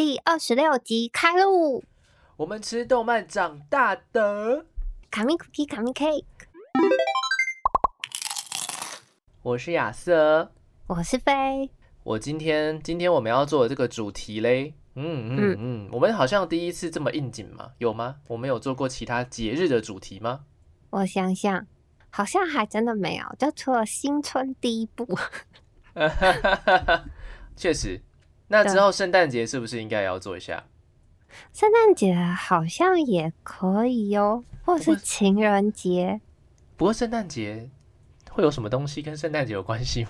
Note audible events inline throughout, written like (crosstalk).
第二十六集开录。我们吃动漫长大的，卡米 cookie，卡米 cake。我是亚瑟，我是飞。我今天今天我们要做的这个主题嘞，嗯嗯嗯，我们好像第一次这么应景嘛，有吗？我们有做过其他节日的主题吗？我想想，好像还真的没有，就除了新春第一步。(laughs) 确实，那之后圣诞节是不是应该也要做一下？圣诞节好像也可以哦，或是情人节。不过圣诞节会有什么东西跟圣诞节有关系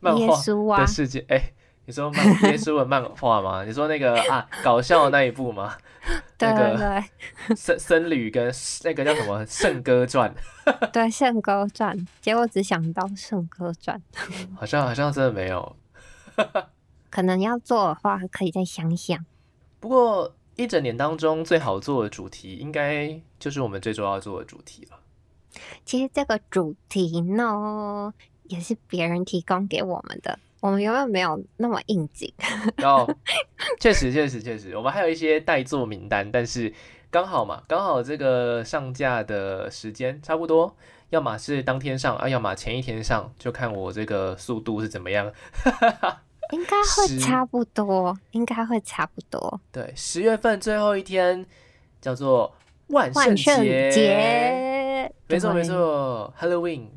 吗？(laughs) 耶稣啊的世界，哎，你说漫 (laughs) 耶稣的漫画吗？你说那个啊搞笑的那一部吗？对 (laughs) 对对，僧僧侣跟那个叫什么《圣歌传》？对，《圣歌传》。结果只想到《圣歌传》，好像好像真的没有。可能要做的话，可以再想想。不过一整年当中最好做的主题，应该就是我们这周要做的主题了。其实这个主题呢，也是别人提供给我们的，我们永远没有那么应景。(laughs) 哦，确实确实确实，我们还有一些待做名单，但是刚好嘛，刚好这个上架的时间差不多，要么是当天上啊，要么前一天上，就看我这个速度是怎么样。应该会差不多，应该会差不多。对，十月份最后一天叫做万圣节，没错没错，Halloween。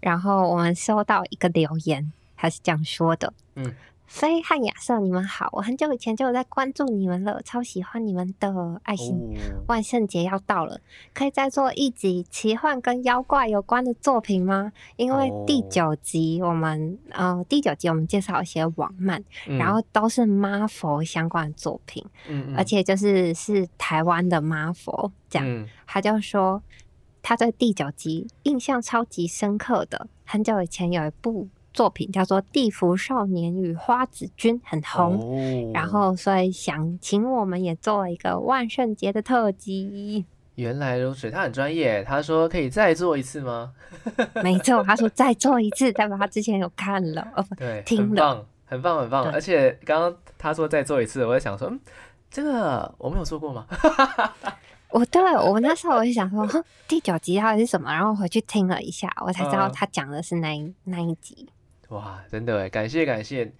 然后我们收到一个留言，他是这样说的，嗯。飞和亚瑟，你们好！我很久以前就有在关注你们了，超喜欢你们的爱心。万圣节要到了，可以再做一集奇幻跟妖怪有关的作品吗？因为第九集我们呃第九集我们介绍一些网漫，然后都是妈佛相关的作品，而且就是是台湾的妈佛这样。他就说他对第九集印象超级深刻的，很久以前有一部。作品叫做《地府少年与花子君》，很红，然后所以想请我们也做一个万圣节的特辑。原来如此，他很专业。他说可以再做一次吗？(laughs) 没错，他说再做一次，代表他之前有看了哦，对，(laughs) 听了，很棒，很棒。而且刚刚他说再做一次，我在想说，嗯，这个我没有做过吗？(laughs) 我对我那时候我就想说，第九集到底是什么？然后回去听了一下，我才知道他讲的是那一那一集。哇，真的哎，感谢感谢。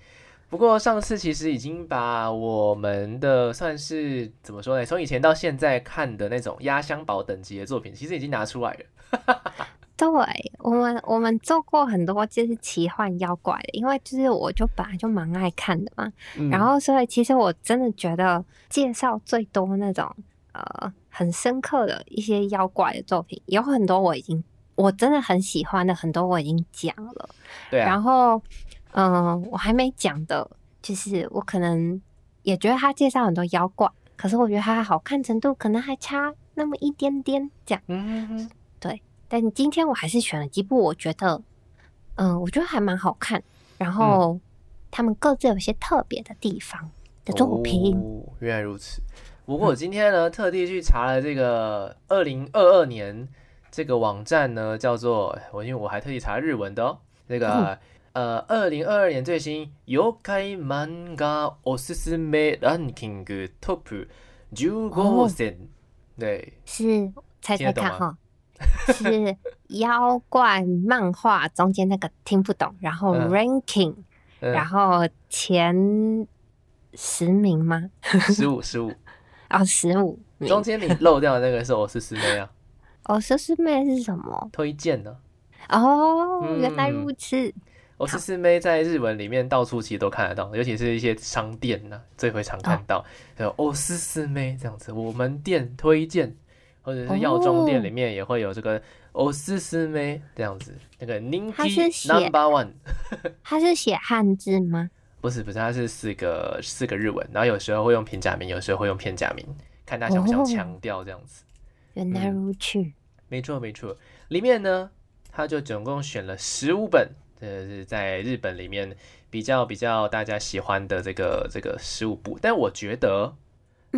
不过上次其实已经把我们的算是怎么说呢？从以前到现在看的那种压箱宝等级的作品，其实已经拿出来了。(laughs) 对，我们我们做过很多就是奇幻妖怪的，因为就是我就本来就蛮爱看的嘛。然后所以其实我真的觉得介绍最多那种呃很深刻的一些妖怪的作品，有很多我已经。我真的很喜欢的很多我已经讲了，对啊。然后，嗯，我还没讲的，就是我可能也觉得他介绍很多妖怪，可是我觉得他好看程度可能还差那么一点点，这样。嗯，对。但今天我还是选了几部，我觉得，嗯，我觉得还蛮好看，然后他们各自有些特别的地方的作品。原来如此。不过我今天呢，特地去查了这个二零二二年。这个网站呢叫做我，因为我还特意查日文的哦。那个呃，二零二二年最新妖怪漫画おすすめランキングトップ十五選，对，是猜猜看哈，是妖怪漫画中间那个听不懂，然后 ranking，然后前十名吗？十五，(laughs) 十五，哦，十五，中间你漏掉的那个是我是师妹啊。 哦，师师妹是什么？推荐的哦，原来如此。我师师妹在日文里面到处其实都看得到，尤其是一些商店呢，最会常看到。哦，师师妹这样子，我们店推荐，或者是药妆店里面也会有这个哦，师师妹这样子。那个您是 number one，他是写汉字吗？(laughs) 不是，不是，他是四个四个日文，然后有时候会用平假名，有时候会用片假名，看他想不想强调这样子。原来如此，没错没错。里面呢，他就总共选了十五本，这是在日本里面比较比较大家喜欢的这个这个十五部。但我觉得，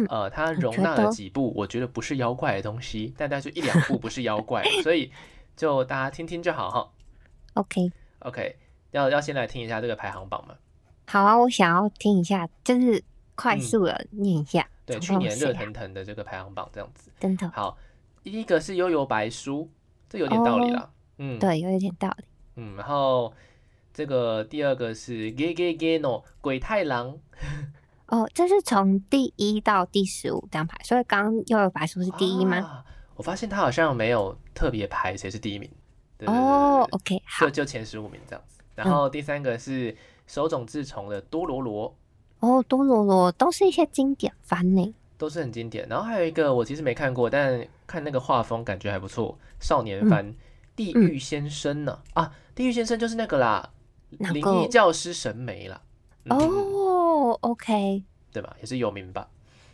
呃，它容纳了几部我觉得不是妖怪的东西，但它就一两部不是妖怪，所以就大家听听就好哈。OK OK，要要先来听一下这个排行榜吗？好啊，我想要听一下，就是快速的念一下。对，去年热腾腾的这个排行榜这样子。真的。好，第一个是悠悠白书，这有点道理啦。嗯，对，有一点道理。嗯，然后这个第二个是 Gay Gay Gay No 鬼太郎。哦，这是从第一到第十五张牌，所以刚刚悠悠白书是第一吗？我发现他好像没有特别排谁是第一名。哦，OK，好，就就前十五名这样子。然后第三个是手冢治虫的多罗罗。哦，多罗罗都是一些经典番呢，都是很经典。然后还有一个我其实没看过，但看那个画风感觉还不错，少年番《地狱先生》呢？啊，《地狱先生》就是那个啦，灵异教师神眉啦。哦，OK，对吧？也是有名吧？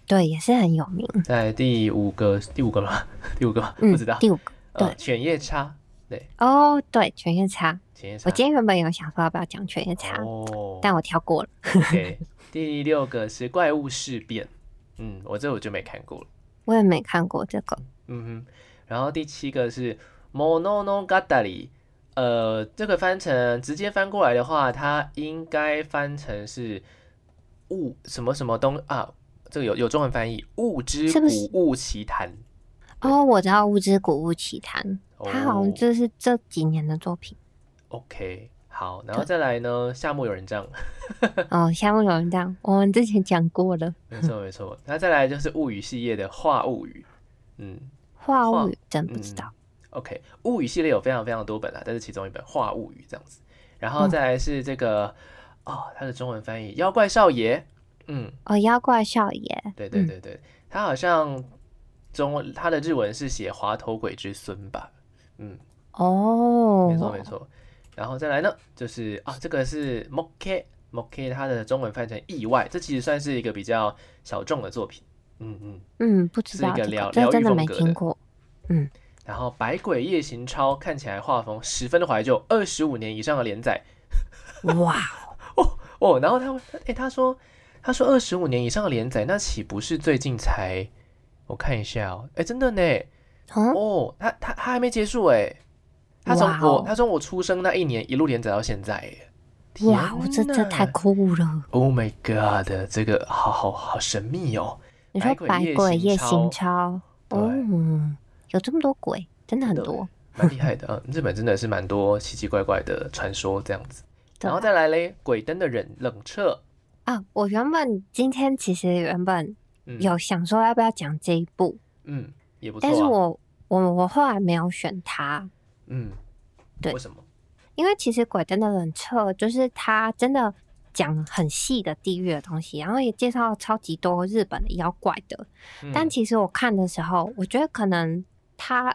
对，也是很有名。在第五个，第五个吗？(laughs) 第五个不知道。第五个，对，犬夜叉。对，哦，对，犬夜叉。犬夜叉。我今天原本有想说要不要讲犬夜叉，但我跳过了。(laughs) (laughs) 第六个是怪物事变，嗯，我这我就没看过了，我也没看过这个，嗯哼。然后第七个是 Mononogatari，呃，这个翻成直接翻过来的话，它应该翻成是物什么什么东啊，这个有有中文翻译，物之古物奇谭。哦，我知道物之古物奇谭，它好像就是这几年的作品。OK。好，然后再来呢？夏目友人帐。(laughs) 哦，夏目友人帐，我们之前讲过了。没错没错，那再来就是物语系列的画物语。嗯，画物语真不知道。OK，物语系列有非常非常多本啊，但是其中一本画物语这样子。然后再来是这个哦，它的中文翻译妖怪少爷。嗯，哦，妖怪少爷。对对对对，他好像中他的日文是写滑头鬼之孙吧？嗯，哦，没错没错。然后再来呢，就是啊，这个是 Moke Moke，它的中文翻成意外，这其实算是一个比较小众的作品。嗯嗯嗯，不知道，是一个疗疗愈风格的。嗯。然后《百鬼夜行超》看起来画风十分的怀旧，二十五年以上的连载。哇哦 (laughs) 哦，然后他哎，他说他说二十五年以上的连载，那岂不是最近才？我看一下哦，哎，真的呢。哦，他他他还没结束哎。他从我他从我出生那一年一路连载到现在，哇，我这这太酷了！Oh my god，这个好好好神秘哦！你说《百鬼夜行超》哦，有这么多鬼，真的很多，蛮厉害的啊！日本真的是蛮多奇奇怪怪的传说这样子。(laughs) 然后再来嘞，《鬼灯的冷冷彻》啊，我原本今天其实原本有想说要不要讲这一部，嗯，也不错，但是我我我后来没有选它。嗯，对，为什么？因为其实《鬼灯的冷彻》就是他真的讲很细的地狱的东西，然后也介绍超级多日本的妖怪的。但其实我看的时候，我觉得可能他，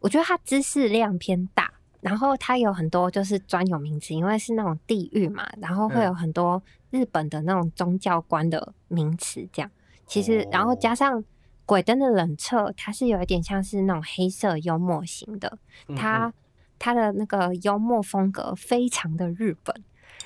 我觉得他知识量偏大，然后他有很多就是专有名词，因为是那种地狱嘛，然后会有很多日本的那种宗教观的名词，这样。其实，然后加上。鬼灯的冷彻，它是有一点像是那种黑色幽默型的，它它的那个幽默风格非常的日本。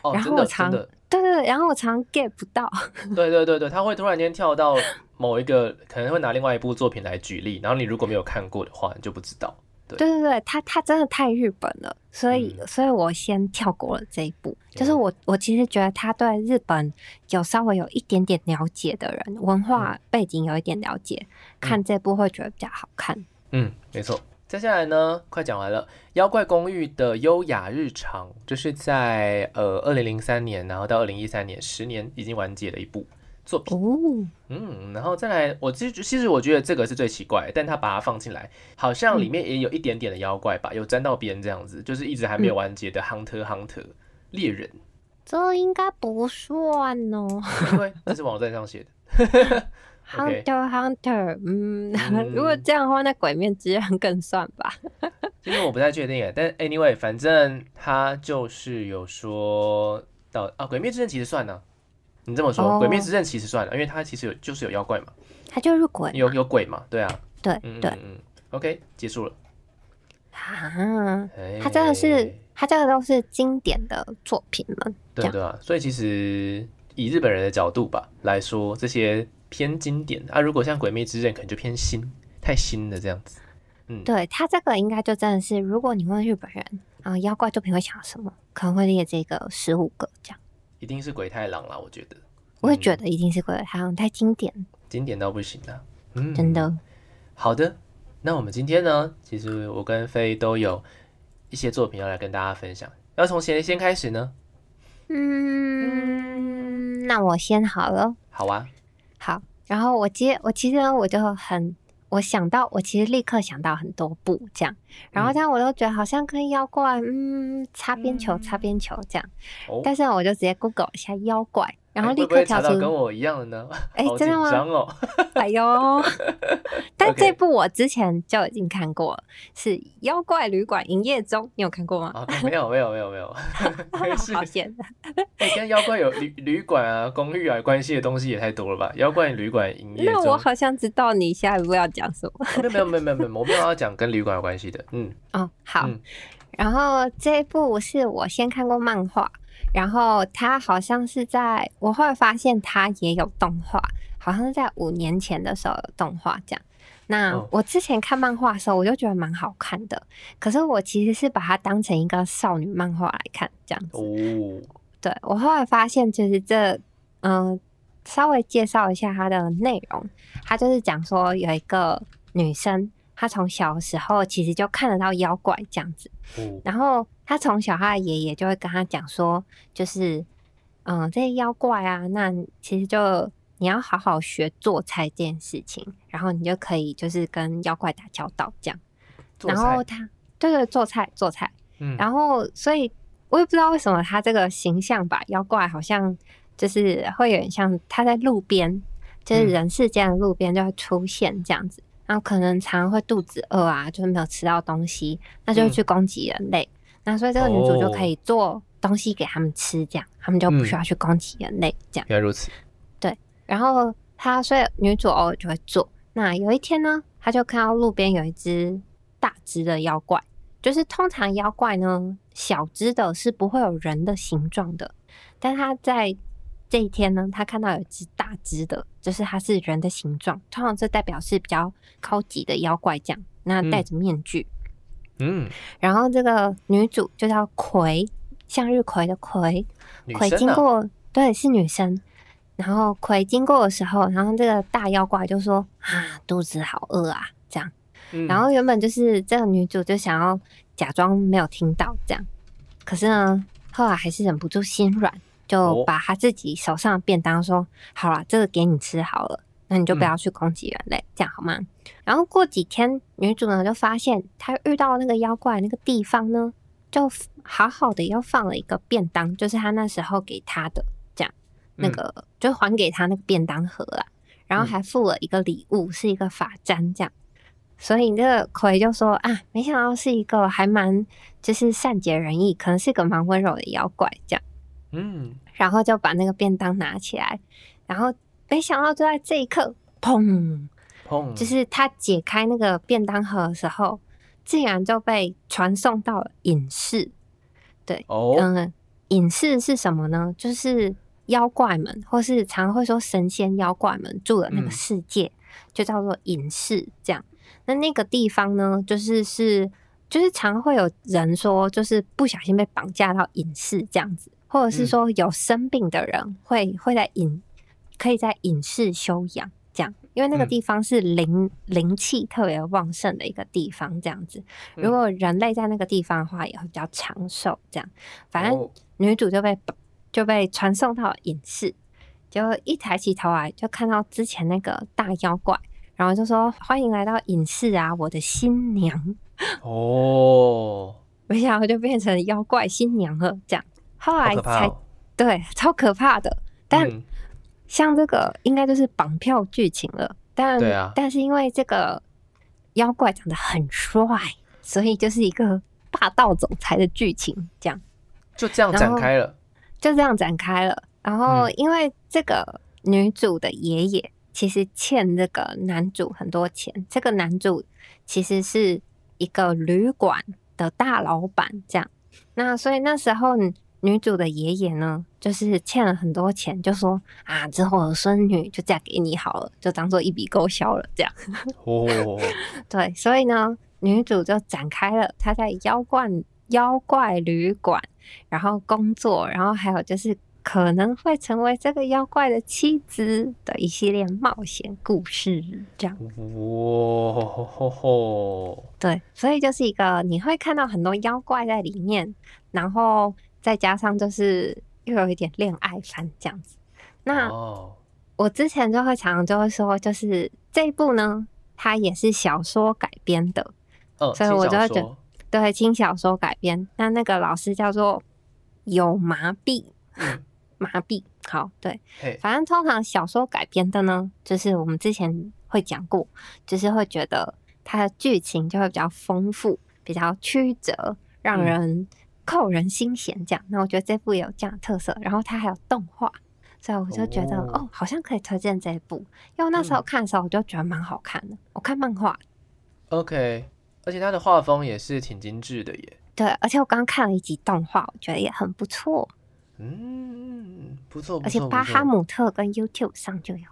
哦，然后我常对对对，然后我常 get 不到。对对对对，他会突然间跳到某一个，可能会拿另外一部作品来举例，然后你如果没有看过的话，你就不知道。对对对，他他真的太日本了，所以所以我先跳过了这一部。就是我我其实觉得他对日本有稍微有一点点了解的人，文化背景有一点了解，看这部会觉得比较好看。嗯，没错。接下来呢，快讲完了，《妖怪公寓》的优雅日常，就是在呃二零零三年，然后到二零一三年，十年已经完结的一部。作品。哦，嗯，然后再来，我其实其实我觉得这个是最奇怪，但他把它放进来，好像里面也有一点点的妖怪吧，有沾到边这样子，就是一直还没有完结的 Hunter Hunter 猎人，这应该不算哦，(laughs) 因为这是网站上写的。(laughs) Hunter Hunter，嗯，(laughs) 如果这样的话，那鬼面之刃更算吧，其实我不太确定诶，但 anyway，反正他就是有说到啊，鬼灭之刃其实算呢。你这么说，《鬼灭之刃》其实算了，因为它其实有就是有妖怪嘛，它就是鬼，有有鬼嘛，对啊，对对。嗯，OK，结束了。啊，它真的是它这个都是经典的作品嘛，对对啊，所以其实以日本人的角度吧来说，这些偏经典啊，如果像《鬼灭之刃》可能就偏新，太新的这样子。嗯，对它这个应该就真的是，如果你问日本人啊，妖怪作品会想什么，可能会列这个十五个这样。一定是鬼太郎啦，我觉得。我也觉得一定是鬼太郎，太经典，经典到不行了。嗯，真的。好的，那我们今天呢，其实我跟飞都有一些作品要来跟大家分享。要从谁先开始呢？嗯，那我先好了。好啊。好，然后我接我其实我就很。我想到，我其实立刻想到很多部这样，然后这样我都觉得好像跟妖怪，嗯，擦边球，擦边球这样。但是我就直接 Google 一下妖怪。然后立刻跳出跟我一样的呢，哎，真的吗？哦，哎呦！(laughs) 但这部我之前就已经看过了，是《妖怪旅馆营业中》，你有看过吗？没有，没有，没有，没有。(laughs) 好险！哎，跟妖怪有旅 (laughs) 旅馆啊、公寓啊关系的东西也太多了吧？妖怪旅馆营业中，那我好像知道你下一步要讲什么。没有，没有，没有，没有，我没有要讲跟旅馆有关系的。嗯，哦，好。然后这一部是我先看过漫画。然后他好像是在，我后来发现他也有动画，好像是在五年前的时候有动画这样。那我之前看漫画的时候，我就觉得蛮好看的。可是我其实是把它当成一个少女漫画来看这样子。哦，对我后来发现就是这，嗯，稍微介绍一下它的内容。它就是讲说有一个女生。她从小时候其实就看得到妖怪这样子，然后他从小他的爷爷就会跟他讲说，就是嗯这些妖怪啊，那其实就你要好好学做菜这件事情，然后你就可以就是跟妖怪打交道这样。然后他对对做菜做菜，嗯然后所以我也不知道为什么他这个形象吧，妖怪好像就是会有点像他在路边，就是人世间的路边就会出现这样子。然后可能常常会肚子饿啊，就是没有吃到东西，那就去攻击人类。那所以这个女主就可以做东西给他们吃，这样他们就不需要去攻击人类。这样原来如此。对，然后她所以女主偶尔就会做。那有一天呢，她就看到路边有一只大只的妖怪，就是通常妖怪呢小只的是不会有人的形状的，但她在。这一天呢，她看到有一只大只的，就是它是人的形状，通常这代表是比较高级的妖怪这样。那戴着面具，嗯，然后这个女主就叫葵，向日葵的葵，葵经过，对，是女生。然后葵经过的时候，然后这个大妖怪就说啊，肚子好饿啊，这样。然后原本就是这个女主就想要假装没有听到这样，可是呢，后来还是忍不住心软。就把她自己手上的便当说好了，这个给你吃好了，那你就不要去攻击人类，这样好吗？然后过几天，女主呢就发现她遇到那个妖怪那个地方呢，就好好的又放了一个便当，就是她那时候给她的，这样那个就还给她那个便当盒了，然后还附了一个礼物，是一个发簪，这样。所以那个葵就说啊，没想到是一个还蛮就是善解人意，可能是一个蛮温柔的妖怪，这样。嗯，然后就把那个便当拿起来，然后没想到就在这一刻，砰砰，就是他解开那个便当盒的时候，竟然就被传送到了隐士。对，嗯，隐士是什么呢？就是妖怪们，或是常会说神仙妖怪们住的那个世界，就叫做隐士。这样，那那个地方呢，就是是，就是常会有人说，就是不小心被绑架到隐士这样子。或者是说有生病的人会会在隐可以在隐士休养，这样，因为那个地方是灵灵气特别旺盛的一个地方，这样子。如果人类在那个地方的话，也会比较长寿。这样，反正女主就被就被传送到隐士，就一抬起头来就看到之前那个大妖怪，然后就说：“欢迎来到隐士啊，我的新娘。(laughs) ”哦，没想到就变成妖怪新娘了，这样。后来才对，超可怕的。但像这个应该就是绑票剧情了。但但是因为这个妖怪长得很帅，所以就是一个霸道总裁的剧情，这样就这样展开了，就这样展开了。然后因为这个女主的爷爷其实欠这个男主很多钱，这个男主其实是一个旅馆的大老板，这样。那所以那时候。女主的爷爷呢，就是欠了很多钱，就说啊，之后的孙女就嫁给你好了，就当做一笔勾销了，这样。(laughs) 哦，对，所以呢，女主就展开了她在妖怪妖怪旅馆，然后工作，然后还有就是可能会成为这个妖怪的妻子的一系列冒险故事，这样。哇吼吼吼！对，所以就是一个你会看到很多妖怪在里面，然后再加上就是又有一点恋爱番这样子。那我之前就会常常就会说，就是这一部呢，它也是小说改编的，所以我就会觉得对轻小说改编。那那个老师叫做有麻痹，麻痹。好，对，反正通常小说改编的呢，就是我们之前会讲过，就是会觉得它的剧情就会比较丰富，比较曲折，让人扣人心弦这样。那我觉得这部也有这样的特色，然后它还有动画。所以我就觉得哦，好像可以推荐这一部，因为那时候看的时候我就觉得蛮好看的。我看漫画，OK，而且它的画风也是挺精致的耶。对，而且我刚刚看了一集动画，我觉得也很不错。嗯，不错，而且巴哈姆特跟 YouTube 上就有。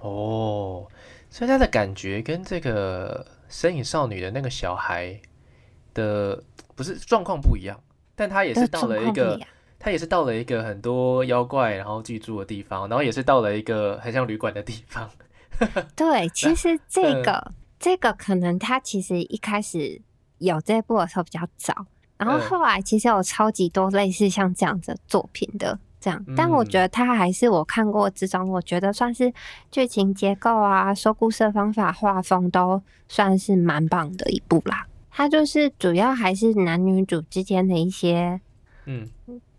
哦，所以它的感觉跟这个《身影少女》的那个小孩的不是状况不一样，但他也是到了一个。他也是到了一个很多妖怪然后居住的地方，然后也是到了一个很像旅馆的地方。(laughs) 对，其实这个这个可能他其实一开始有这部的时候比较早，然后后来其实有超级多类似像这样子作品的这样，但我觉得他还是我看过之中，我觉得算是剧情结构啊、说故事的方法、画风都算是蛮棒的一部啦。它就是主要还是男女主之间的一些嗯。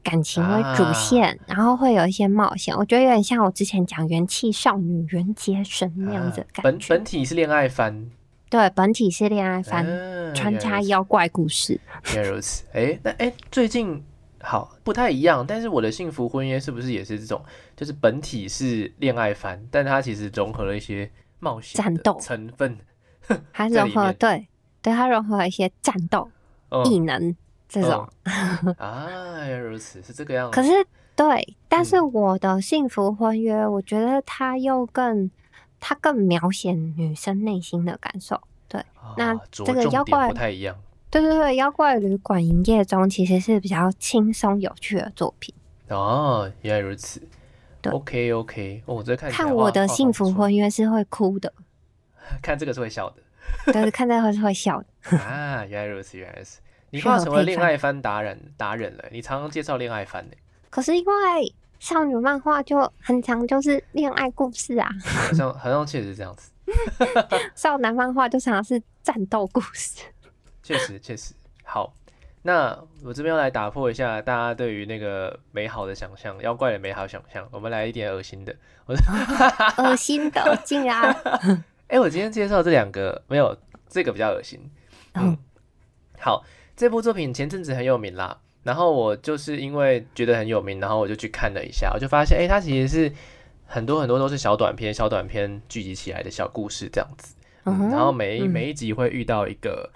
感情为主线，然后会有一些冒险，我觉得有点像我之前讲元气少女、元杰神那样子感觉。本本体是恋爱番，对，本体是恋爱番，穿插妖怪故事。原来如此，哎，那哎，最近好不太一样，但是我的幸福婚约是不是也是这种？就是本体是恋爱番，但它其实融合了一些冒险战斗成分，它融合对对，它融合了一些战斗异能。这种啊，原来如此，是这个样子。可是对，但是我的幸福婚约，我觉得它又更，它更描写女生内心的感受。对，那这个妖怪不太一样。对对对，妖怪旅馆营业中其实是比较轻松有趣的作品。哦，原来如此。对，OK OK，我在看看我的幸福婚约是会哭的，(laughs) 看这个是会笑的。(laughs) 对，看到会是会笑的。啊，原来如此，原来是。你快要成为恋爱番达人达人了，你常常介绍恋爱番呢。可是因为少女漫画就很强，就是恋爱故事啊。好像好像确实是这样子。(laughs) 少男漫画就常常是战斗故事。确实确实好。那我这边要来打破一下大家对于那个美好的想象，妖怪的美好想象。我们来一点恶心的。我恶心的，竟然。(laughs) 哎，我今天介绍这两个没有这个比较恶心。嗯，好。这部作品前阵子很有名啦，然后我就是因为觉得很有名，然后我就去看了一下，我就发现，哎，它其实是很多很多都是小短片、小短片聚集起来的小故事这样子，然后每一每一集会遇到一个，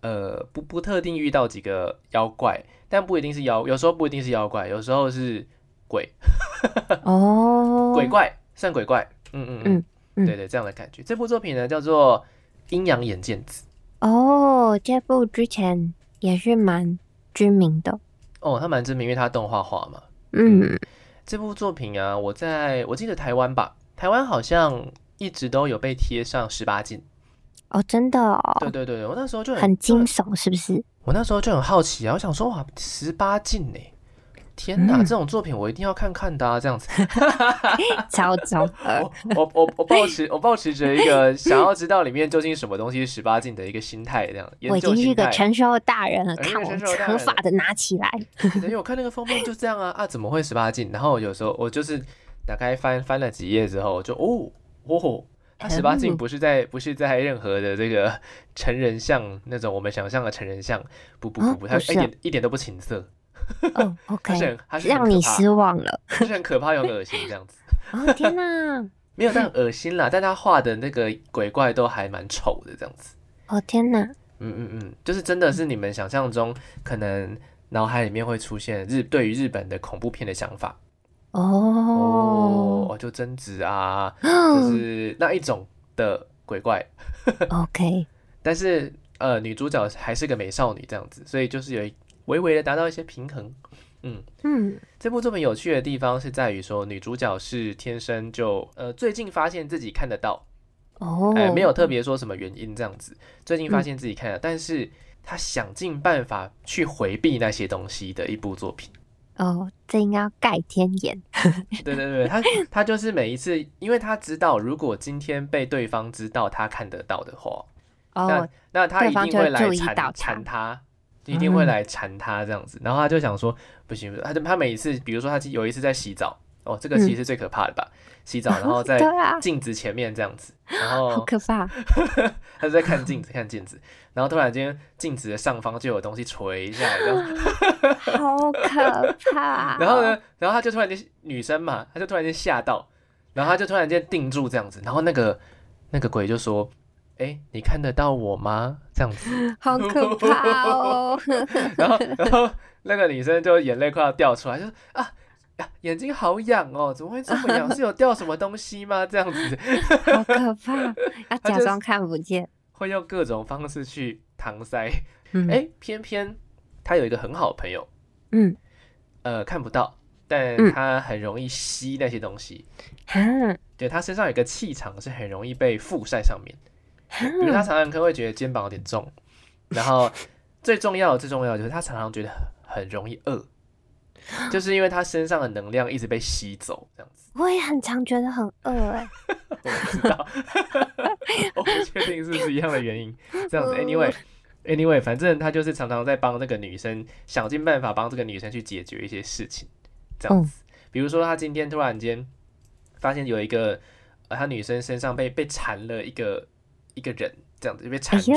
呃，不不特定遇到几个妖怪，但不一定是妖，有时候不一定是妖怪，有时候是鬼，(laughs) 哦，鬼怪算鬼怪，嗯嗯嗯，对对，这样的感觉。这部作品呢叫做《阴阳眼见子》，哦，这部之前。也是蛮知名的哦，它蛮知名，因为它动画化嘛。嗯，这部作品啊，我在我记得台湾吧，台湾好像一直都有被贴上十八禁。哦，真的？哦。对对对，我那时候就很惊悚，是不是？我那时候就很好奇啊，我想说哇，十八禁呢。天哪，这种作品我一定要看看的啊！这样子，(laughs) 超超。我我我抱持我抱持着一个想要知道里面究竟什么东西是十八禁的一个心态，这样。我已经是一个成熟的大人了，看我合法的拿起来。因为我看那个封面就这样啊啊，怎么会十八禁？然后有时候我就是打开翻翻了几页之后，就哦哦，它十八禁不是在不是在任何的这个成人像那种我们想象的成人像，不不不不，它一点一点都不情色。(laughs) 哦，OK，让你失望了，(laughs) 是很可怕又恶心这样子。(laughs) 哦天哪，没有那恶心啦，但他画的那个鬼怪都还蛮丑的这样子。哦天哪，嗯嗯嗯，就是真的是你们想象中可能脑海里面会出现日对于日本的恐怖片的想法。哦哦，就贞子啊，就是那一种的鬼怪。OK，但是呃，女主角还是个美少女这样子，所以就是有一。微微的达到一些平衡，嗯嗯，这部作品有趣的地方是在于说，女主角是天生就呃最近发现自己看得到哦，哎，没有特别说什么原因这样子，最近发现自己看了，但是她想尽办法去回避那些东西的一部作品。哦，这应该要盖天眼。对 (laughs) 对对，他他就是每一次，因为他知道，如果今天被对方知道他看得到的话，那那他一定会来缠缠他。一定会来缠他这样子，然后他就想说不行，他就他每一次，比如说他有一次在洗澡，哦，这个其实是最可怕的吧？洗澡，然后在 (laughs) 镜子前面这样子，然后好可怕，(laughs) 他就在看镜子看镜子，然后突然间镜子的上方就有东西垂下来，(gasps) 好可怕。(laughs) 然后呢，然后他就突然间女生嘛，他就突然间吓到，然后他就突然间定住这样子，然后那个那个鬼就说。哎，你看得到我吗？这样子，(laughs) 好可怕哦！(laughs) 然后，然后那个女生就眼泪快要掉出来，就说啊呀，眼睛好痒哦，怎么会这么痒？是有掉什么东西吗？这样子，好可怕！(laughs) 要假装看不见，会用各种方式去搪塞。哎，偏偏他有一个很好的朋友，嗯，呃，看不到，但他很容易吸那些东西。嗯，对他身上有个气场，是很容易被附在上面。比如他常常可能会觉得肩膀有点重，然后最重要的最重要就是他常常觉得很容易饿，就是因为他身上的能量一直被吸走这样子。我也很常觉得很饿哎，(laughs) 我不知道，(laughs) 我不确定是不是一样的原因。这样子，anyway，anyway，反正他就是常常在帮那个女生想尽办法帮这个女生去解决一些事情，这样子。比如说他今天突然间发现有一个呃，他女生身上被被缠了一个。一个人这样子就被缠住，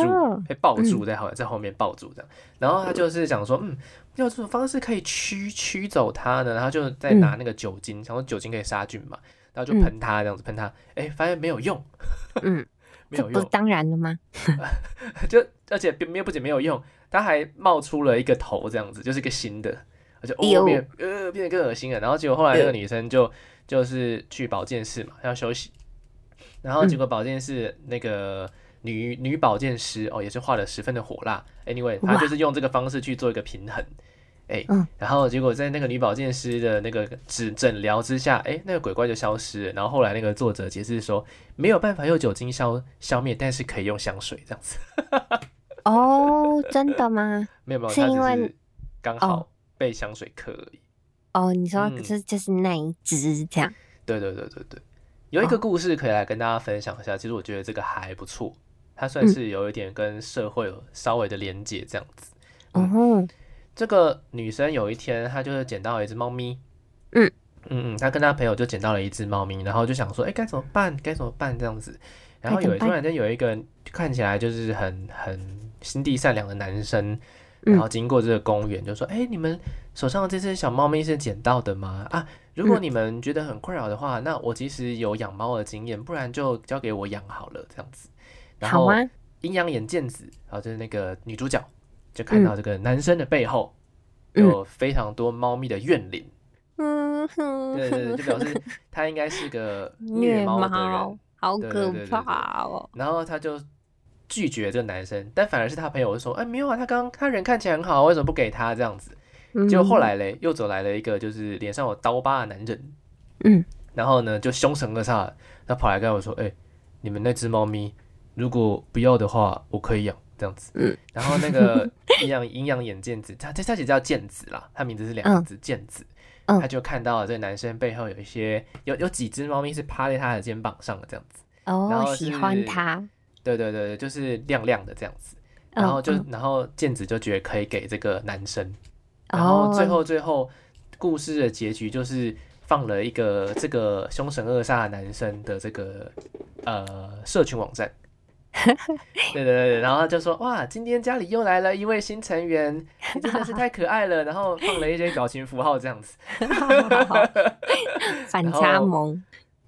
被抱住在后在后面抱住这样，然后他就是想说，嗯，用这种方式可以驱驱走他呢，然后就在拿那个酒精，想说酒精可以杀菌嘛，然后就喷他这样子喷他，哎，发现没有用，嗯，(laughs) 没有用，当然了吗？就而且没有不仅没有用，他还冒出了一个头这样子，就是一个新的，而且哦变呃变得更恶心了，然后结果后来那个女生就就是去保健室嘛，要休息。然后结果保健室那个女女保健师哦，也是画的十分的火辣。Anyway，她就是用这个方式去做一个平衡，哎，嗯然后结果在那个女保健师的那个诊诊疗之下，哎，那个鬼怪就消失了。然后后来那个作者解释说，没有办法用酒精消消灭，但是可以用香水这样子。哦，真的吗？没有没有，是因为刚好被香水克而已。哦，你说这就是那一只这样？对对对对对。有一个故事可以来跟大家分享一下，其实我觉得这个还不错，它算是有一点跟社会有稍微的连接这样子。嗯，这个女生有一天她就是捡到了一只猫咪，嗯嗯嗯，她跟她朋友就捡到了一只猫咪，然后就想说，哎，该怎么办？该怎么办？这样子，然后有突然间有一个看起来就是很很心地善良的男生。然后经过这个公园，就说：“哎，你们手上的这只小猫咪是捡到的吗？啊，如果你们觉得很困扰的话，那我其实有养猫的经验，不然就交给我养好了，这样子。”然后阴阳眼见子，然后就是那个女主角，就看到这个男生的背后有非常多猫咪的怨灵。嗯哼，对对对，就表示 (laughs) 他应该是个虐猫的人，好可怕哦。然后他就。拒绝这个男生，但反而是他朋友就说：“哎，没有啊，他刚他人看起来很好，为什么不给他？这样子？”结果后来嘞，又走来了一个就是脸上有刀疤的男人，嗯，然后呢就凶神恶煞，他跑来跟我说：“哎，你们那只猫咪如果不要的话，我可以养。这样子。”嗯，然后那个 (laughs) 阴阳阴阳眼剑子，他他他其实叫剑子啦，他名字是两个字剑子，他就看到了这个男生背后有一些有有几只猫咪是趴在他的肩膀上的这样子，哦，喜欢他。对对对就是亮亮的这样子，然后就然后剑子就觉得可以给这个男生，然后最后最后故事的结局就是放了一个这个凶神恶煞男生的这个呃社群网站，(laughs) 对对对，然后就说哇，今天家里又来了一位新成员，你真的是太可爱了，然后放了一些表情符号这样子，反差萌。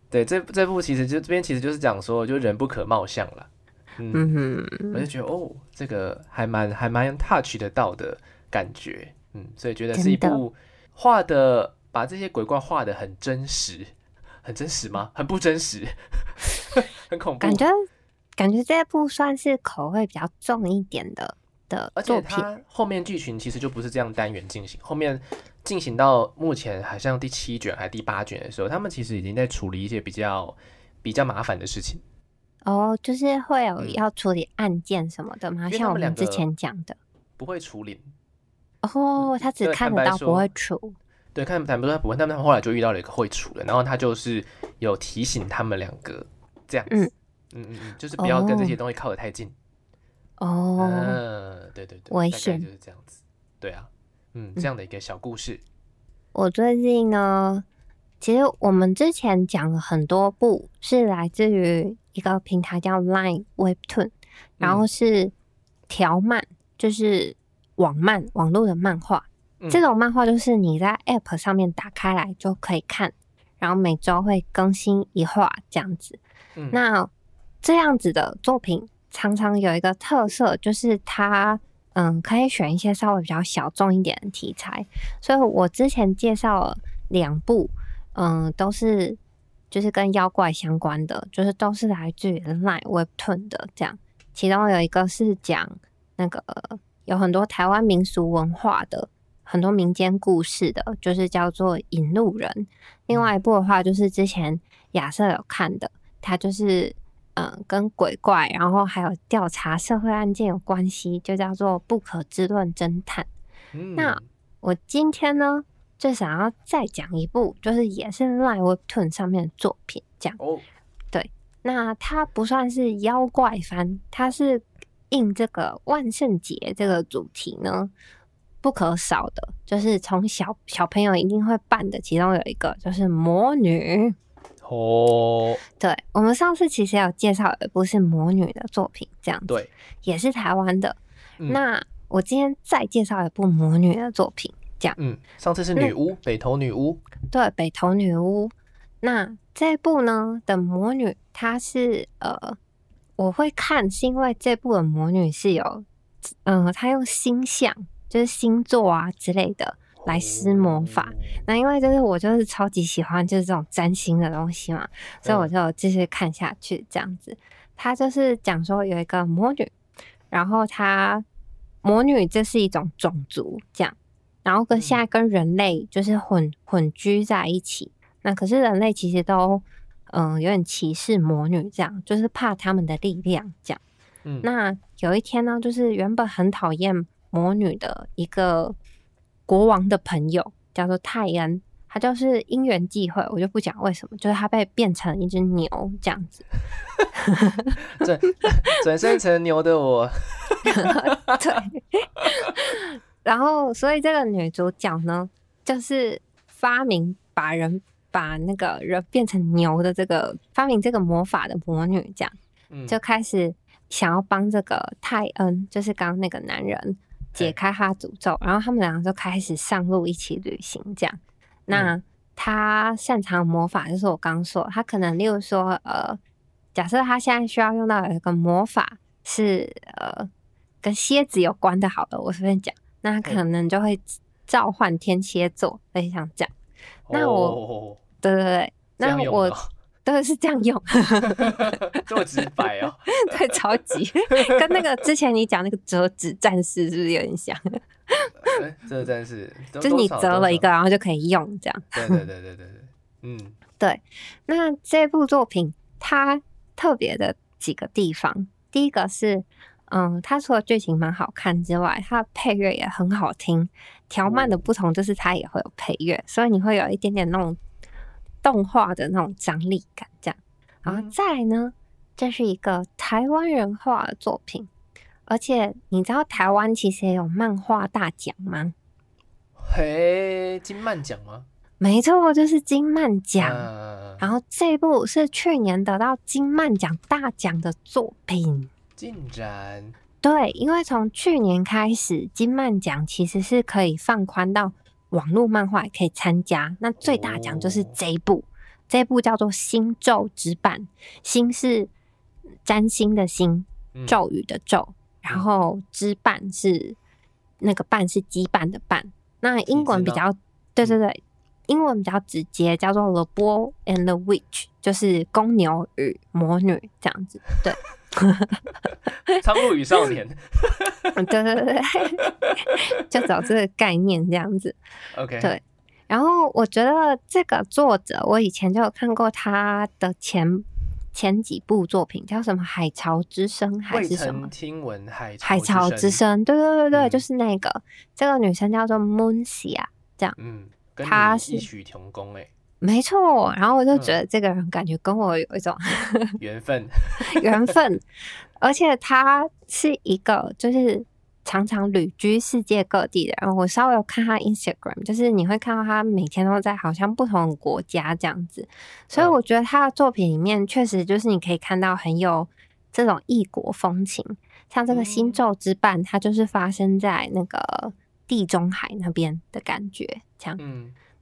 对，这这部其实就这边其实就是讲说，就人不可貌相了。嗯哼，我就觉得哦，这个还蛮还蛮 touch 得到的感觉，嗯，所以觉得是一部画的把这些鬼怪画的很真实，很真实吗？很不真实，(laughs) 很恐怖。感觉感觉这部算是口味比较重一点的。的而且它后面剧情其实就不是这样单元进行，后面进行到目前好像第七卷还是第八卷的时候，他们其实已经在处理一些比较比较麻烦的事情。哦，就是会有要处理案件什么的吗？像我们之前讲的，不会处理。哦，他只看得到不会处。对，看谈不说他不会，他们后来就遇到了一个会处的，然后他就是有提醒他们两个这样子，嗯嗯嗯，就是不要跟这些东西靠得太近。哦，嗯，对对对，危险就是这样子。对啊，嗯，这样的一个小故事。我最近呢，其实我们之前讲了很多部，是来自于一个平台叫 Line Webtoon，然后是条漫，就是网漫，网络的漫画。这种漫画就是你在 App 上面打开来就可以看，然后每周会更新一画这样子。那这样子的作品常常有一个特色，就是它嗯可以选一些稍微比较小众一点的题材。所以我之前介绍了两部，嗯，都是就是跟妖怪相关的，就是都是来自于 Line Webtoon 的这样。其中有一个是讲那个有很多台湾民俗文化的。很多民间故事的，就是叫做《引路人》。另外一部的话，就是之前亚瑟有看的，它就是嗯，跟鬼怪，然后还有调查社会案件有关系，就叫做《不可知论侦探》。那我今天呢，就想要再讲一部，就是也是 Line Webtoon 上面的作品，这样哦。对，那它不算是妖怪番，它是应这个万圣节这个主题呢。不可少的，就是从小小朋友一定会办的，其中有一个就是魔女哦。对，我们上次其实有介绍一部是魔女的作品，这样对，也是台湾的。那我今天再介绍一部魔女的作品，这样。嗯，上次是女巫，北头女巫。对，北头女巫。那这部呢的魔女，她是呃，我会看是因为这部的魔女是有，嗯，她用星象。就是星座啊之类的来施魔法，那因为就是我就是超级喜欢就是这种占星的东西嘛，所以我就继续看下去这样子。他就是讲说有一个魔女，然后她魔女这是一种种族这样，然后跟现在跟人类就是混混居在一起。那可是人类其实都嗯有点歧视魔女这样，就是怕他们的力量这样。嗯，那有一天呢，就是原本很讨厌。魔女的一个国王的朋友叫做泰恩，他就是因缘际会，我就不讲为什么，就是他被变成一只牛这样子，(laughs) 转转身成牛的我，(laughs) 对，然后所以这个女主角呢，就是发明把人把那个人变成牛的这个发明这个魔法的魔女，这样，就开始想要帮这个泰恩，就是刚刚那个男人。解开他诅咒，然后他们两个就开始上路一起旅行。这样，那他擅长魔法就是我刚说，他可能例如说，呃，假设他现在需要用到有一个魔法是呃跟蝎子有关的，好了，我随便讲，那可能就会召唤天蝎座，类似像这样。那我，对对对，那我。都是这样用，(laughs) 这么直白哦，(laughs) 对，超级跟那个之前你讲那个折纸战士是不是有点像？(laughs) 折纸战士就是你折了一个，然后就可以用这样。对对对对对对，嗯，对。那这部作品它特别的几个地方，第一个是，嗯，它除了剧情蛮好看之外，它的配乐也很好听。条漫的不同就是它也会有配乐，所以你会有一点点那种。动画的那种张力感，这样，然后再来呢，这是一个台湾人画的作品，而且你知道台湾其实也有漫画大奖吗？嘿，金漫奖吗？没错，就是金漫奖。然后这部是去年得到金漫奖大奖的作品。进展对，因为从去年开始，金漫奖其实是可以放宽到。网络漫画也可以参加，那最大奖就是这一部，这一部叫做《星咒之版》，星是占星的星，咒语的咒，然后之伴是那个伴是羁绊的伴。那英文比较，对对对，英文比较直接，叫做《The Bull and the Witch》，就是公牛与魔女这样子。对，(laughs) (laughs) 苍鹭与少年。对对对，(laughs) 就找这个概念这样子。OK。对。然后我觉得这个作者，我以前就有看过他的前前几部作品，叫什么《海潮之声》还是什么？听闻海海潮之声。对对对对，就是那个这个女生叫做 Moonsia，这样。嗯，她是异曲同工哎。没错，然后我就觉得这个人感觉跟我有一种 (laughs) 缘分，缘分，(laughs) 而且他是一个就是常常旅居世界各地的人。我稍微有看他 Instagram，就是你会看到他每天都在好像不同的国家这样子，所以我觉得他的作品里面确实就是你可以看到很有这种异国风情，像这个《星咒之伴》，它就是发生在那个地中海那边的感觉，这样。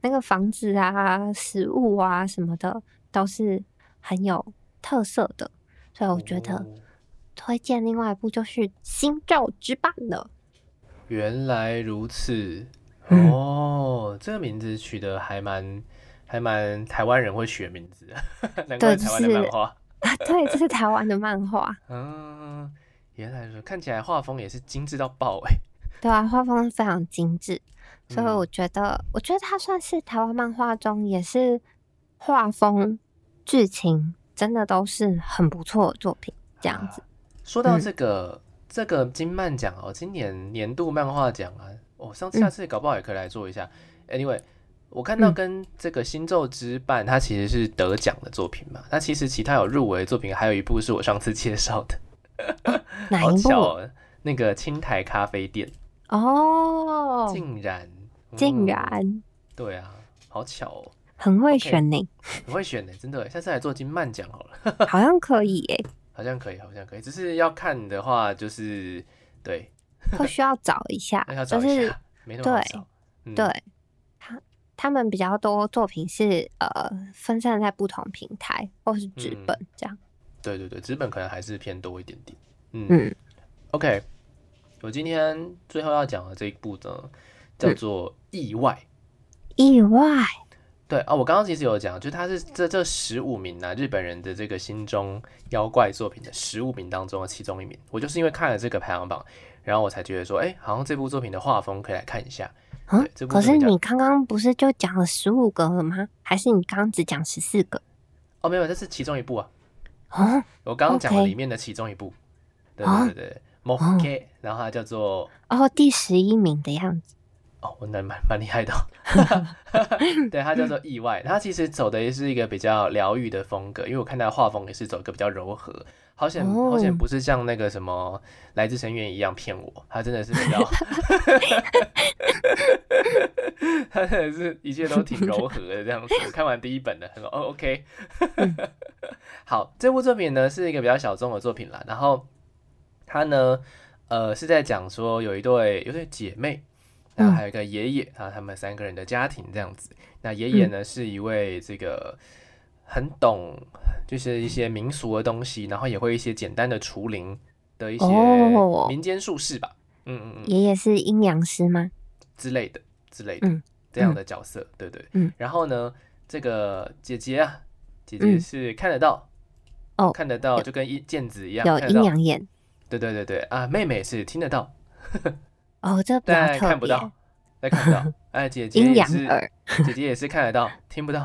那个房子啊、食物啊什么的都是很有特色的，所以我觉得推荐另外一部就是《星照之伴》了。原来如此哦，这个名字取得还蛮还蛮台湾人会取的名字，难怪台湾的漫画。(laughs) 对，这是台湾的漫画。(laughs) 嗯，原来说看起来画风也是精致到爆哎。对啊，画风非常精致。所以我觉得，我觉得它算是台湾漫画中也是画风、剧情真的都是很不错的作品。这样子，说到这个这个金漫奖哦，今年年度漫画奖啊，哦，上次下次搞不好也可以来做一下。Anyway，我看到跟这个《星咒之伴》它其实是得奖的作品嘛，那其实其他有入围的作品还有一部是我上次介绍的，(laughs) 好巧，那个青苔咖啡店哦，竟然。竟然，对啊，好巧哦，很会选呢，很会选呢，真的，下次来做金漫奖好了，(laughs) 好像可以耶，好像可以，好像可以，只是要看的话，就是对，会需 (laughs) 要找一下，就是没那么对，对，他他们比较多作品是呃分散在不同平台或是纸本这样，对对对，纸本可能还是偏多一点点，嗯，OK，我今天最后要讲的这一部呢。叫做意外，意外，对啊，我刚刚其实有讲，就是它是这这十五名呢，日本人的这个心中妖怪作品的十五名当中的其中一名。我就是因为看了这个排行榜，然后我才觉得说，哎，好像这部作品的画风可以来看一下。嗯，可是你刚刚不是就讲了十五个了吗？还是你刚刚只讲十四个？哦，没有，这是其中一部啊。哦，我刚刚讲了里面的其中一部。对对对，Moke，然后它叫做哦第十一名的样子。我那蛮蛮厉害的，(laughs) 对，它叫做意外。它其实走的也是一个比较疗愈的风格，因为我看它画风也是走一个比较柔和。好险，好险，不是像那个什么来自深渊一样骗我，他真的是比较，(laughs) 他真的是一切都挺柔和的这样子。我看完第一本的，他说哦 OK。(laughs) 好，这部作品呢是一个比较小众的作品啦。然后他呢，呃，是在讲说有一对有对姐妹。然后还有一个爷爷啊，他们三个人的家庭这样子。那爷爷呢是一位这个很懂，就是一些民俗的东西，然后也会一些简单的除灵的一些民间术士吧。嗯嗯嗯。爷爷是阴阳师吗？之类的之类的这样的角色，对对。嗯。然后呢，这个姐姐啊，姐姐是看得到哦，看得到，就跟一剑子一样，有阴阳眼。对对对对啊，妹妹是听得到。哦，这比较看不到，再看不到。(laughs) 哎，姐姐也是，姐姐也是看得到，听不到。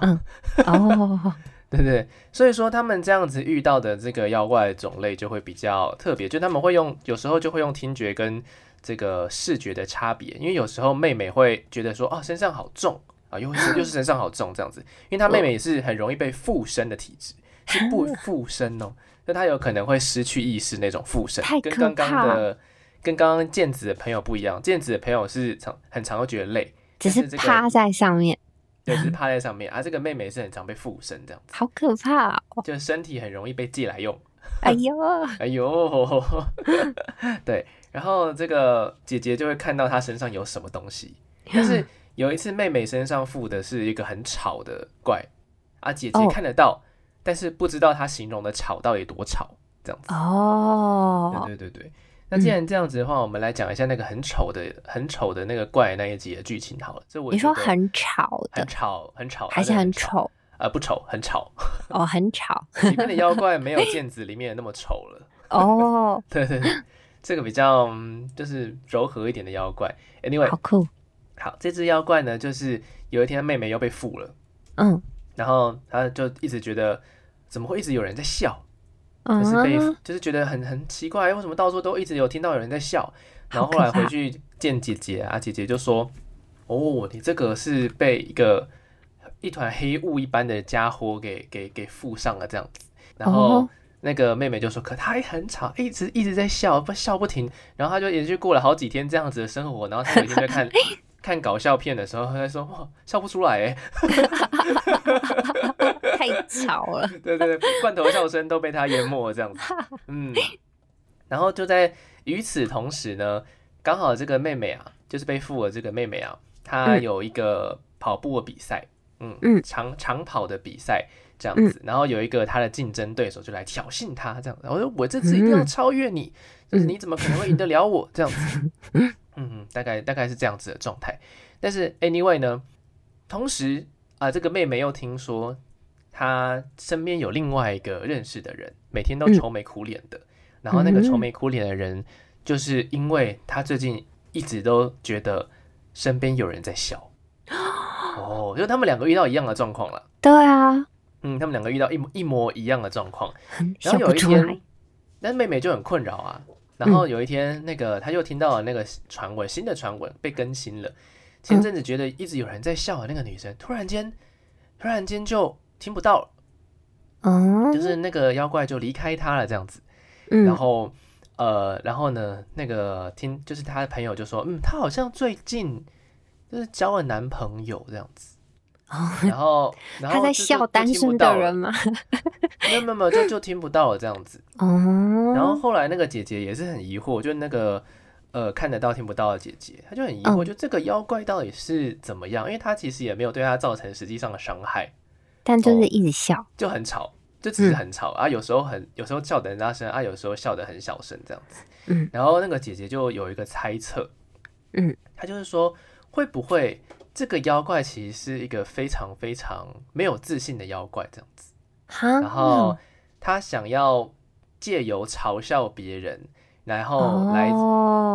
哦，(laughs) 对对，所以说他们这样子遇到的这个妖怪种类就会比较特别，就他们会用，有时候就会用听觉跟这个视觉的差别，因为有时候妹妹会觉得说，哦，身上好重啊，又是又是身上好重这样子，因为她妹妹也是很容易被附身的体质，是不附身哦，那她有可能会失去意识那种附身，跟刚刚的。跟刚刚毽子的朋友不一样，毽子的朋友是常很常会觉得累，只是趴在上面，对，只是趴在上面。而这个妹妹是很常被附身这样子，好可怕哦，就身体很容易被借来用。哎呦，哎呦，(laughs) 对。然后这个姐姐就会看到她身上有什么东西，(laughs) 但是有一次妹妹身上附的是一个很吵的怪，啊，姐姐看得到，但是不知道她形容的吵到底多吵，这样子。哦，对对对对。那既然这样子的话，我们来讲一下那个很丑的、很丑的那个怪那一集的剧情好了。这我你说很吵的，很吵，很吵，还是很丑？呃，不丑，很吵。哦，很吵。里面的妖怪没有剑子里面那么丑了。(laughs) 哦，(laughs) 对对对，这个比较就是柔和一点的妖怪。Anyway，好酷。好，这只妖怪呢，就是有一天妹妹又被附了，嗯，然后他就一直觉得怎么会一直有人在笑，就是被就是觉得很很奇怪，为什么到处都一直有听到有人在笑？然后后来回去见姐姐啊，姐姐就说：“哦，你这个是被一个一团黑雾一般的家伙给给给附上了这样子。”然后那个妹妹就说：“可她还很吵，一直一直在笑，不笑不停。”然后她就连续过了好几天这样子的生活，然后她每天在看。(laughs) 看搞笑片的时候，她在说：“哇，笑不出来哎，(laughs) 太吵了。(laughs) ”对对对，罐头笑声都被他淹没这样子。(laughs) 嗯，然后就在与此同时呢，刚好这个妹妹啊，就是被附的这个妹妹啊，她有一个跑步的比赛，嗯嗯，长长跑的比赛这样子。然后有一个她的竞争对手就来挑衅她这样子，我说：“我这次一定要超越你，就是你怎么可能会赢得了我？”这样子。(laughs) 嗯，大概大概是这样子的状态，但是 anyway 呢，同时啊，这个妹妹又听说她身边有另外一个认识的人，每天都愁眉苦脸的，然后那个愁眉苦脸的人，就是因为他最近一直都觉得身边有人在笑，哦，就他们两个遇到一样的状况了，对啊，嗯，他们两个遇到一模一模一样的状况，(laughs) 然后有一天，那妹妹就很困扰啊。然后有一天，那个他又听到了那个传闻，新的传闻被更新了。前阵子觉得一直有人在笑的那个女生，突然间，突然间就听不到了。嗯，就是那个妖怪就离开他了，这样子。然后，呃，然后呢，那个听就是他的朋友就说，嗯，他好像最近就是交了男朋友这样子。然后，(laughs) 然后他在笑单身的人吗？(laughs) 没有没有没有，就就听不到了这样子。哦。然后后来那个姐姐也是很疑惑，就那个呃看得到听不到的姐姐，她就很疑惑，就这个妖怪到底是怎么样？因为她其实也没有对她造成实际上的伤害，但就是一直笑，就很吵，就只是很吵啊。有时候很有时候笑得很大声啊，有时候笑得很小声这样子。嗯。然后那个姐姐就有一个猜测，嗯，她就是说会不会？这个妖怪其实是一个非常非常没有自信的妖怪，这样子。然后他想要借由嘲笑别人，然后来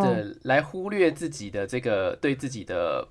的来忽略自己的这个对自己的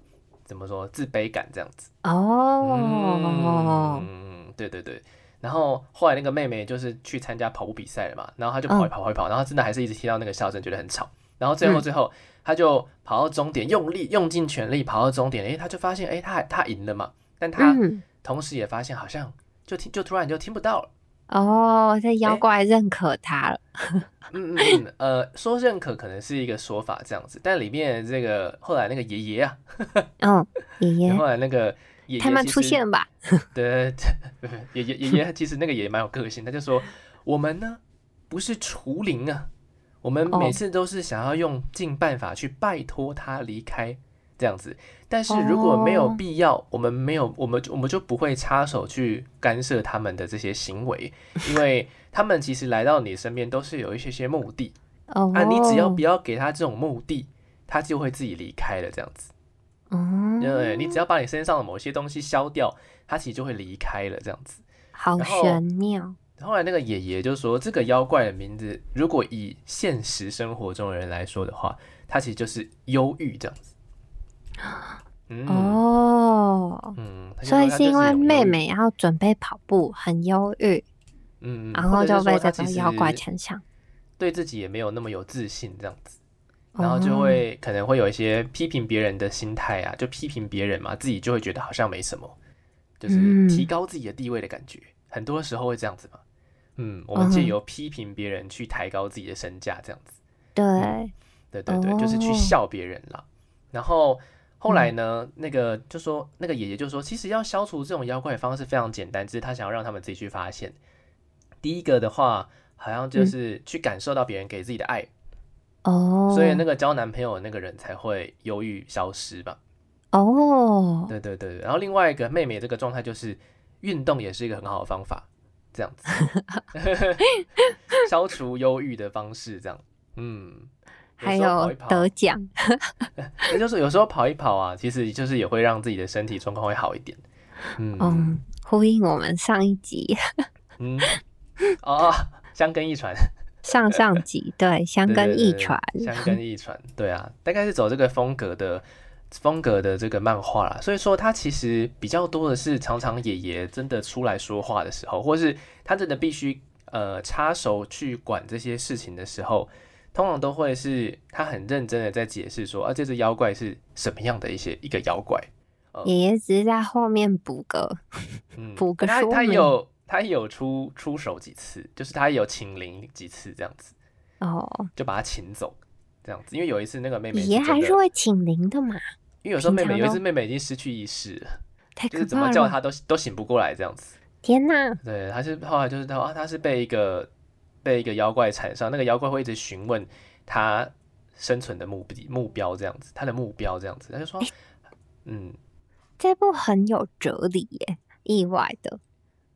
怎么说自卑感，这样子。哦，嗯，对对对。然后后来那个妹妹就是去参加跑步比赛了嘛，然后她就跑一跑跑一跑，然后真的还是一直听到那个笑声，觉得很吵。然后最后最后。她就跑到终点，用力用尽全力跑到终点，诶，她就发现，哎，她她赢了嘛，但她同时也发现，好像就听就突然就听不到了。哦，这妖怪认可他了。(laughs) 嗯嗯嗯，呃，说认可可能是一个说法这样子，但里面这个后来那个爷爷啊，(laughs) 嗯，爷爷，(laughs) 后来那个爷爷他们出现吧？对对，爷爷爷爷其实那个爷爷蛮有个性，他就说我们呢不是除灵啊。我们每次都是想要用尽办法去拜托他离开这样子，但是如果没有必要，我们没有，我们我们就不会插手去干涉他们的这些行为，(laughs) 因为他们其实来到你身边都是有一些些目的啊，你只要不要给他这种目的，他就会自己离开了这样子。哦，对，你只要把你身上的某些东西消掉，他其实就会离开了这样子。好玄妙。后来那个爷爷就说：“这个妖怪的名字，如果以现实生活中的人来说的话，他其实就是忧郁这样子。”哦，嗯，所以是因为妹妹要准备跑步，很忧郁，嗯，然后就被这个妖怪牵上，对自己也没有那么有自信这样子，然后就会可能会有一些批评别人的心态啊，就批评别人嘛，自己就会觉得好像没什么，就是提高自己的地位的感觉，很多时候会这样子嘛。嗯，我们借由批评别人去抬高自己的身价，这样子。对，对对对，就是去笑别人了。然后后来呢，那个就说那个爷爷就说，其实要消除这种妖怪的方式非常简单，只是他想要让他们自己去发现。第一个的话，好像就是去感受到别人给自己的爱。哦。所以那个交男朋友那个人才会忧郁消失吧？哦。对对对，然后另外一个妹妹这个状态就是运动也是一个很好的方法。这样子，(laughs) 消除忧郁的方式，这样，嗯，还有得奖，(laughs) 也就是有时候跑一跑啊，其实就是也会让自己的身体状况会好一点，嗯，呼应我们上一集，嗯，哦，相跟一传，(laughs) 上上集对相跟一传，相跟一传，对啊，大概是走这个风格的风格的这个漫画啦。所以说，他其实比较多的是常常爷爷真的出来说话的时候，或是他真的必须呃插手去管这些事情的时候，通常都会是他很认真的在解释说啊，这只妖怪是什么样的一些一个妖怪。爷爷只是在后面补个 (laughs) 补个他他有。他有出出手几次，就是他有请灵几次这样子，哦，就把他请走这样子。因为有一次那个妹妹爷还是会请灵的嘛，因为有时候妹妹有一次妹妹已经失去意识了，就是怎么叫她都都醒不过来这样子。天哪！对，他是后来就是他啊，他是被一个被一个妖怪缠上，那个妖怪会一直询问他生存的目的目标这样子，他的目标这样子，他就说，嗯，这部很有哲理耶，意外的。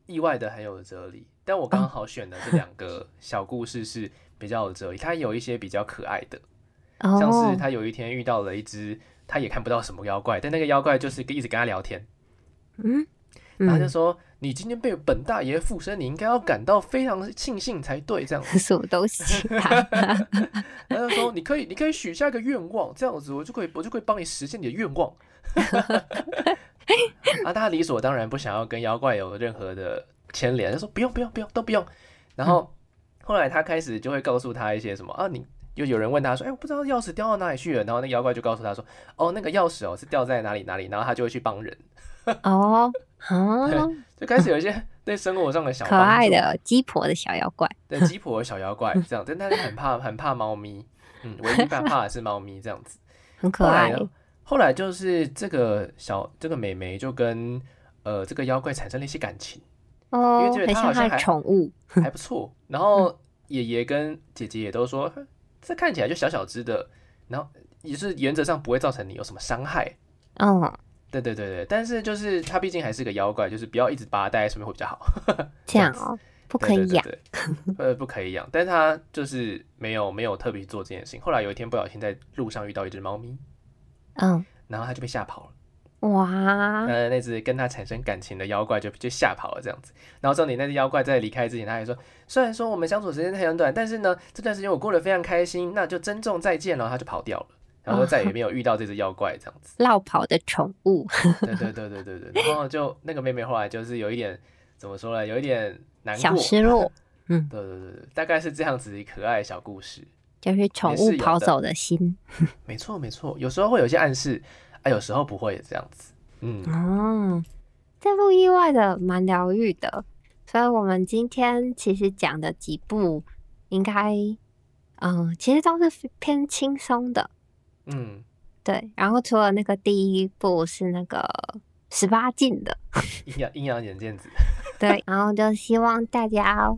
意外的很有哲理，但我刚好选的这两个小故事是比较有哲理。它有一些比较可爱的，像是他有一天遇到了一只他也看不到什么妖怪，但那个妖怪就是一直跟他聊天。嗯，然后就说：“你今天被本大爷附身，你应该要感到非常庆幸才对。”这样子 (laughs) 什么东西？(laughs) 他就说：“你可以，你可以许下一个愿望，这样子我就可以，我就可以帮你实现你的愿望。(laughs) ”啊，他理所当然不想要跟妖怪有任何的牵连，他说不用不用不用都不用。然后后来他开始就会告诉他一些什么啊，你就有人问他说，哎，我不知道钥匙掉到哪里去了。然后那妖怪就告诉他说，哦，那个钥匙哦是掉在哪里哪里。然后他就会去帮人。哦，(laughs) 哦，就开始有一些对生活上的小可爱的鸡婆的小妖怪，对鸡婆的小妖怪 (laughs) 这样，但他是很怕很怕猫咪，嗯，唯一怕 (laughs) 怕的是猫咪这样子，很可爱。后来就是这个小这个美眉就跟呃这个妖怪产生了一些感情哦，因为觉得他好像还宠物还不错。然后爷爷跟姐姐也都说，这看起来就小小只的，然后也是原则上不会造成你有什么伤害。嗯，对对对对，但是就是它毕竟还是个妖怪，就是不要一直把它带在身边会比较好。(laughs) 这样哦，(laughs) 不可以养，呃，不可以养。但是它就是没有没有特别做这件事情。后来有一天不小心在路上遇到一只猫咪。嗯，然后他就被吓跑了。哇！呃，那只跟他产生感情的妖怪就就吓跑了，这样子。然后重点，那只妖怪在离开之前，他还说：“虽然说我们相处时间很短，但是呢，这段时间我过得非常开心，那就珍重再见了。”他就跑掉了，然后再也没有遇到这只妖怪，这样子。绕跑的宠物。对对对对对对。然后就 (laughs) 那个妹妹后来就是有一点怎么说呢？有一点难过，小失落。嗯，对对对对，大概是这样子可爱小故事。就是宠物跑走的心，没错没错，有时候会有一些暗示，啊，有时候不会这样子，嗯哦，这部意外的蛮疗愈的，所以我们今天其实讲的几部，应该嗯，其实都是偏轻松的，嗯，对，然后除了那个第一部是那个十八禁的 (laughs) 阴阳阴阳眼镜子，(laughs) 对，然后就希望大家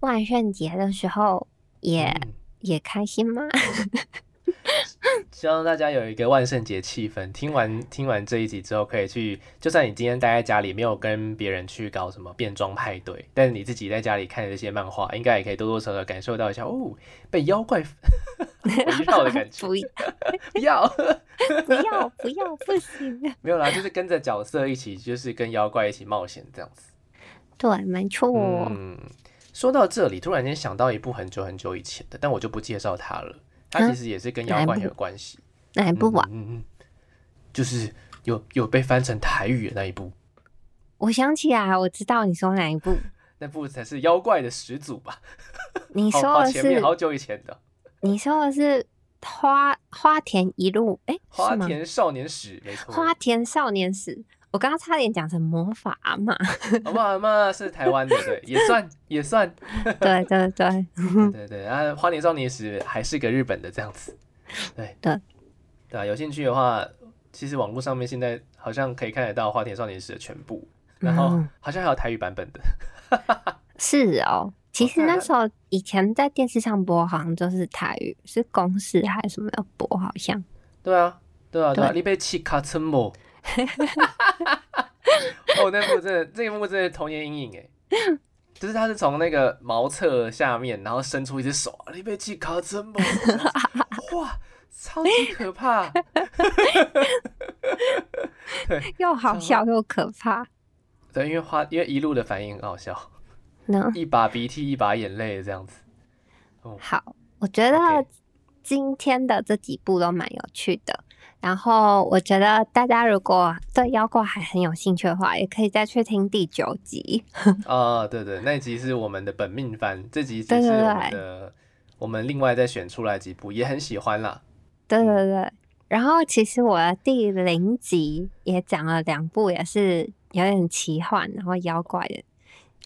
万圣节的时候也。也开心吗？(laughs) (laughs) 希望大家有一个万圣节气氛。听完听完这一集之后，可以去，就算你今天待在家里，没有跟别人去搞什么变装派对，但是你自己在家里看这些漫画，应该也可以多多少少感受到一下哦，被妖怪 (laughs) 围绕的感觉。不要，不要，不要，不行。(laughs) 没有啦，就是跟着角色一起，就是跟妖怪一起冒险这样子。对，没错。嗯。说到这里，突然间想到一部很久很久以前的，但我就不介绍它了。它其实也是跟妖怪有关系。哪一部啊？嗯嗯，就是有有被翻成台语的那一部。我想起来，我知道你说哪一部。(laughs) 那部才是妖怪的始祖吧？你说的是好久以前的。你说的是花花田一路？哎，花田少年史，没错。花田少年史。我刚刚差点讲成魔法嘛，魔法嘛是台湾的，对，也算也算，对对对，对对，(laughs) 然后花田少年时还是个日本的这样子，对对。对啊，有兴趣的话，其实网络上面现在好像可以看得到花田少年时的全部，然后好像还有台语版本的，(laughs) 是哦，其实那时候以前在电视上播好像就是台语，是公视还是什么要播，好像，对啊对啊对啊，你被气卡成么？(laughs) 哦，那部真的，这一幕真的童年阴影哎，就是他是从那个茅厕下面，然后伸出一只手，你被气卡真猛，(laughs) 哇，超级可怕，(laughs) 对，又好笑又可怕，对，因为花，因为一路的反应很好笑，一把鼻涕一把眼泪这样子，好，我觉得今天的这几部都蛮有趣的。然后我觉得大家如果对妖怪还很有兴趣的话，也可以再去听第九集。(laughs) 哦，对对，那集是我们的本命番，这集只是我们的，我们另外再选出来几部，也很喜欢啦。对对对，然后其实我的第零集也讲了两部，也是有点奇幻，然后妖怪的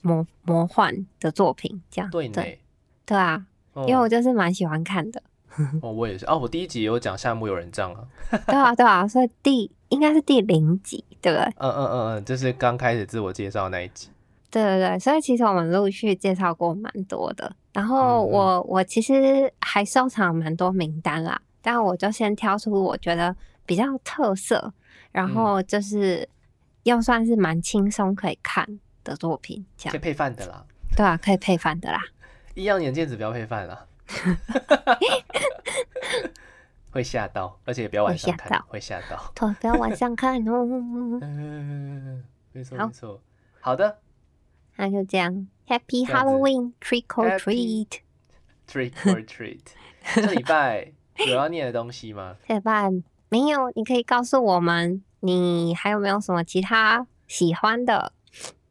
魔魔幻的作品，这样对对啊，因为我就是蛮喜欢看的。(laughs) 哦，我也是哦。我第一集有讲夏目友人帐啊。(laughs) 对啊，对啊，所以第应该是第零集，对不对？嗯嗯嗯嗯，就是刚开始自我介绍那一集。对对对，所以其实我们陆续介绍过蛮多的。然后我我其实还收藏蛮多名单啦，但我就先挑出我觉得比较特色，然后就是又算是蛮轻松可以看的作品，这样可以配饭的啦。对啊，可以配饭的啦。(laughs) 一样眼镜子不要配饭啦。(laughs) 会吓到，而且不要晚上看，会吓到。对，不要晚上看哦。(laughs) 嗯没错，没错。好的，那就这样。Happy Halloween, trick or treat. Trick or treat。(laughs) 这礼拜有要念的东西吗？这礼拜没有，你可以告诉我们，你还有没有什么其他喜欢的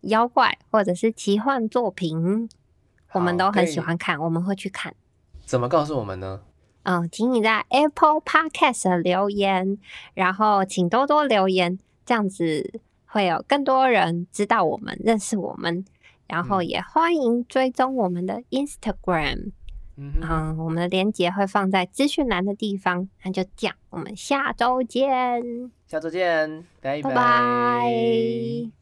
妖怪或者是奇幻作品？我们都很喜欢看，我们会去看。怎么告诉我们呢？嗯，请你在 Apple Podcast 留言，然后请多多留言，这样子会有更多人知道我们、认识我们。然后也欢迎追踪我们的 Instagram，嗯，我们的链接会放在资讯栏的地方。那就这样，我们下周见，下周见，拜拜。